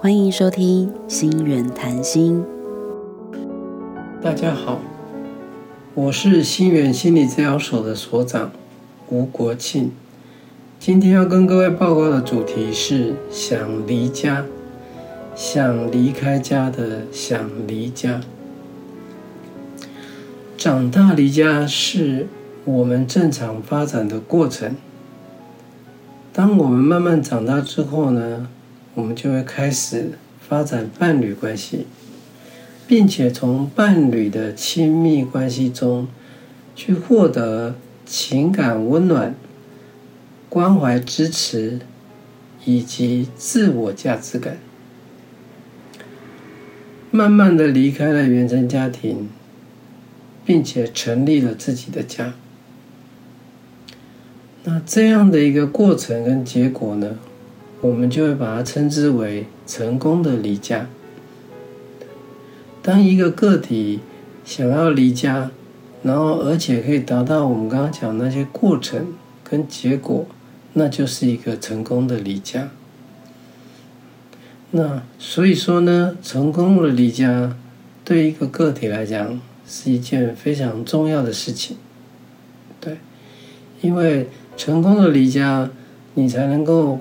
欢迎收听心远谈心。大家好，我是心远心理治疗所的所长吴国庆。今天要跟各位报告的主题是想离家，想离开家的想离家。长大离家是我们正常发展的过程。当我们慢慢长大之后呢，我们就会开始发展伴侣关系，并且从伴侣的亲密关系中去获得情感温暖、关怀支持以及自我价值感。慢慢的离开了原生家庭，并且成立了自己的家。那这样的一个过程跟结果呢，我们就会把它称之为成功的离家。当一个个体想要离家，然后而且可以达到我们刚刚讲那些过程跟结果，那就是一个成功的离家。那所以说呢，成功的离家对一个个体来讲是一件非常重要的事情，对，因为。成功的离家，你才能够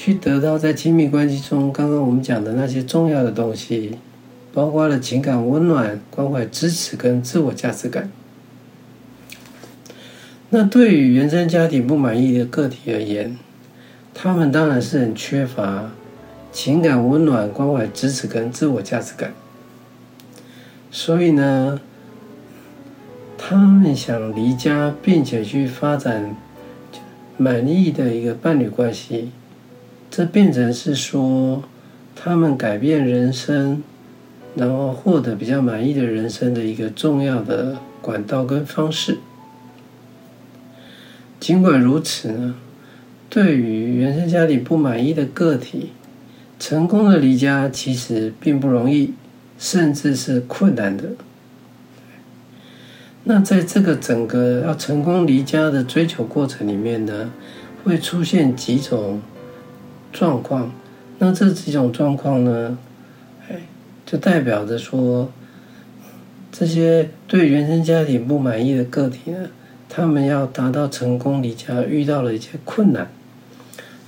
去得到在亲密关系中刚刚我们讲的那些重要的东西，包括了情感温暖、关怀、支持跟自我价值感。那对于原生家庭不满意的个体而言，他们当然是很缺乏情感温暖、关怀、支持跟自我价值感。所以呢，他们想离家，并且去发展。满意的一个伴侣关系，这变成是说他们改变人生，然后获得比较满意的人生的一个重要的管道跟方式。尽管如此呢，对于原生家庭不满意的个体，成功的离家其实并不容易，甚至是困难的。那在这个整个要成功离家的追求过程里面呢，会出现几种状况。那这几种状况呢，哎，就代表着说，这些对原生家庭不满意的个体呢，他们要达到成功离家遇到了一些困难。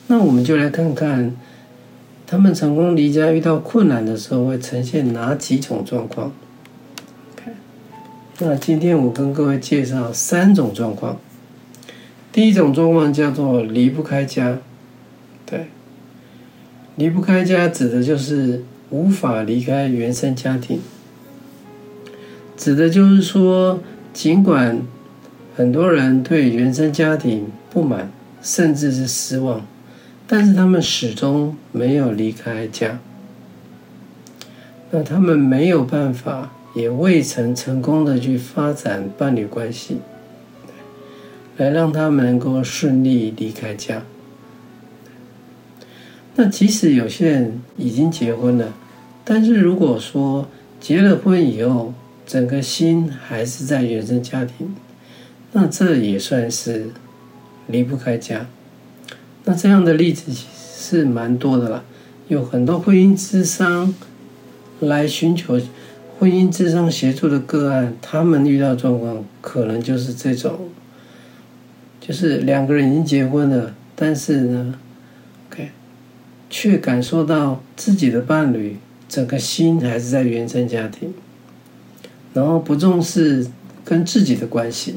那我们就来看看，他们成功离家遇到困难的时候会呈现哪几种状况。那今天我跟各位介绍三种状况。第一种状况叫做离不开家，对，离不开家指的就是无法离开原生家庭，指的就是说，尽管很多人对原生家庭不满，甚至是失望，但是他们始终没有离开家，那他们没有办法。也未曾成功的去发展伴侣关系，来让他们能够顺利离开家。那即使有些人已经结婚了，但是如果说结了婚以后，整个心还是在原生家庭，那这也算是离不开家。那这样的例子是蛮多的啦，有很多婚姻之商来寻求。婚姻之商协助的个案，他们遇到状况可能就是这种，就是两个人已经结婚了，但是呢却感受到自己的伴侣整个心还是在原生家庭，然后不重视跟自己的关系，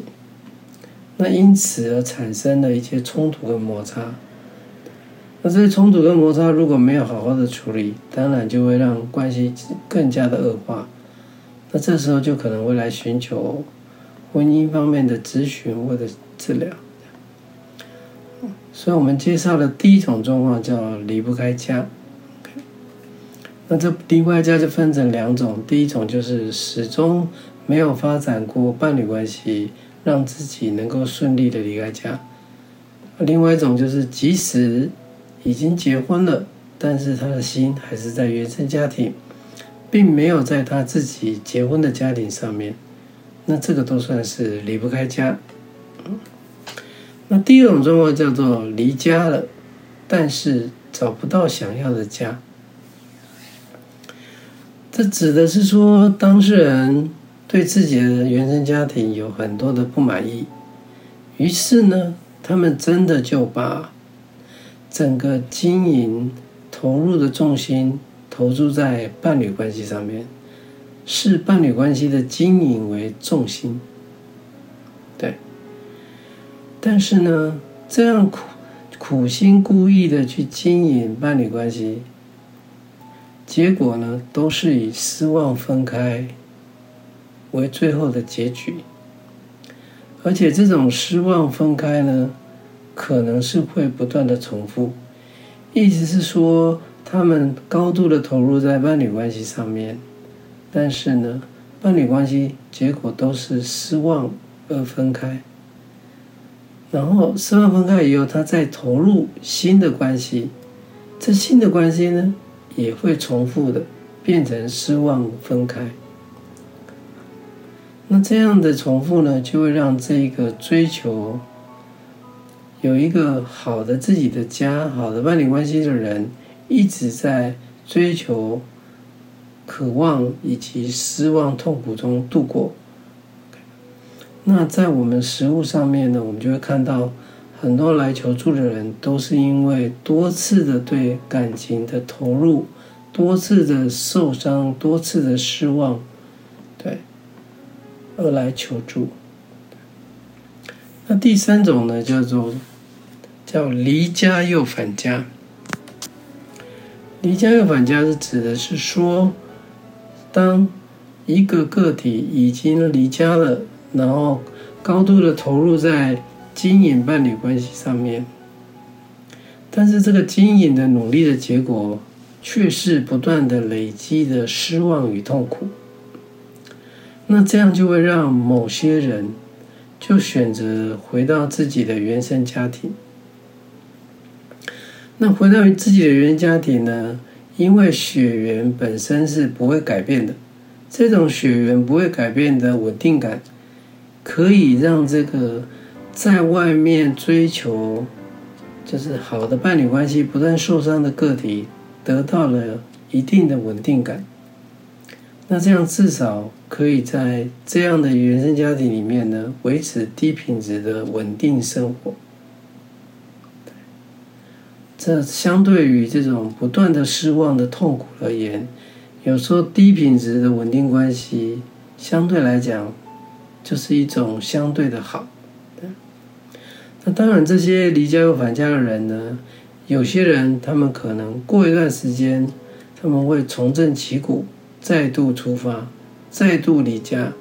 那因此而产生了一些冲突跟摩擦。那这些冲突跟摩擦如果没有好好的处理，当然就会让关系更加的恶化。那这时候就可能会来寻求婚姻方面的咨询或者治疗。所以我们介绍的第一种状况叫离不开家。那这离不开家就分成两种，第一种就是始终没有发展过伴侣关系，让自己能够顺利的离开家；另外一种就是即使已经结婚了，但是他的心还是在原生家庭。并没有在他自己结婚的家庭上面，那这个都算是离不开家。那第二种状况叫做离家了，但是找不到想要的家。这指的是说，当事人对自己的原生家庭有很多的不满意，于是呢，他们真的就把整个经营投入的重心投注在伴侣关系上面，视伴侣关系的经营为重心。但是呢，这样苦苦心故意的去经营伴侣关系。结果呢，都是以失望分开为最后的结局，而且这种失望分开呢，可能是会不断的重复。意思是说，他们高度的投入在伴侣关系上面，但是呢，伴侣关系结果都是失望而分开。然后失望分开以后，他再投入新的关系，这新的关系呢？也会重复的变成失望分开，那这样的重复呢，就会让这个追求有一个好的自己的家、好的伴侣关系的人，一直在追求、渴望以及失望、痛苦中度过。那在我们食物上面呢，我们就会看到。很多来求助的人都是因为多次的对感情的投入，多次的受伤，多次的失望，对，而来求助。那第三种呢，叫做叫离家又返家。离家又返家是指的是说，当一个个体已经离家了，然后高度的投入在。经营伴侣关系上面，但是这个经营的努力的结果，却是不断的累积的失望与痛苦。那这样就会让某些人就选择回到自己的原生家庭。那回到自己的原生家庭呢？因为血缘本身是不会改变的，这种血缘不会改变的稳定感，可以让这个。在外面追求就是好的伴侣关系，不断受伤的个体得到了一定的稳定感。那这样至少可以在这样的原生家庭里面呢，维持低品质的稳定生活。这相对于这种不断的失望的痛苦而言，有时候低品质的稳定关系相对来讲就是一种相对的好。那当然，这些离家又返家的人呢，有些人他们可能过一段时间，他们会重振旗鼓，再度出发，再度离家，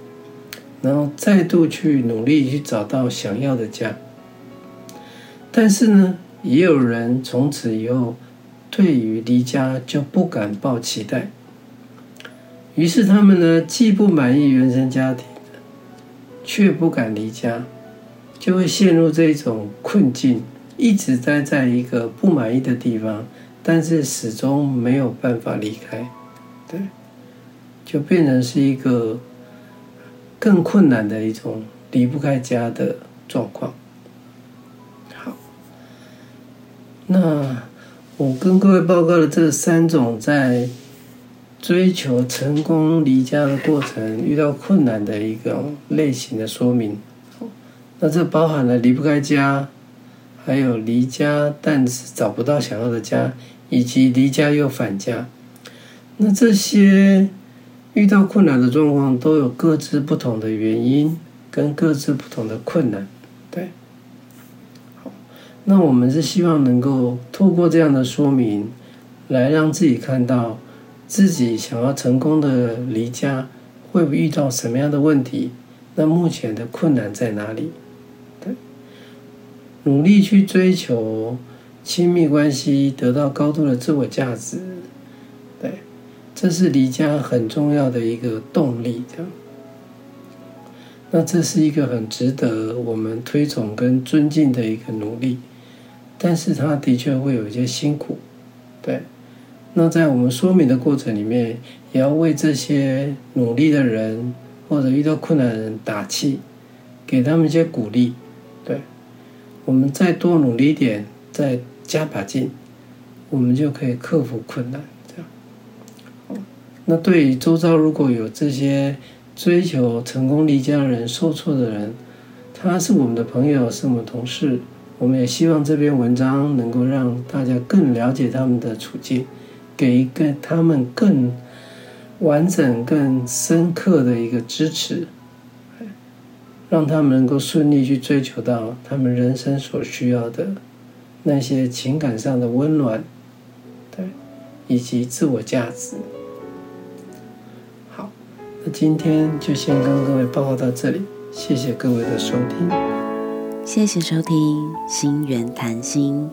然后再度去努力去找到想要的家。但是呢，也有人从此以后对于离家就不敢抱期待，于是他们呢，既不满意原生家庭，却不敢离家。就会陷入这种困境，一直待在一个不满意的地方，但是始终没有办法离开，对，就变成是一个更困难的一种离不开家的状况。好，那我跟各位报告的这三种在追求成功离家的过程遇到困难的一个类型的说明。那这包含了离不开家，还有离家但是找不到想要的家，以及离家又返家。那这些遇到困难的状况，都有各自不同的原因跟各自不同的困难。对，好，那我们是希望能够透过这样的说明，来让自己看到自己想要成功的离家，会遇到什么样的问题？那目前的困难在哪里？对努力去追求亲密关系，得到高度的自我价值，对，这是离家很重要的一个动力。这样，那这是一个很值得我们推崇跟尊敬的一个努力，但是他的确会有一些辛苦，对。那在我们说明的过程里面，也要为这些努力的人或者遇到困难的人打气，给他们一些鼓励，对。我们再多努力一点，再加把劲，我们就可以克服困难。这样，那对于周遭如果有这些追求成功离家人、受挫的人，他是我们的朋友，是我们同事，我们也希望这篇文章能够让大家更了解他们的处境，给一个他们更完整、更深刻的一个支持。让他们能够顺利去追求到他们人生所需要的那些情感上的温暖，对，以及自我价值。好，那今天就先跟各位报告到这里，谢谢各位的收听，谢谢收听《心源谈心》。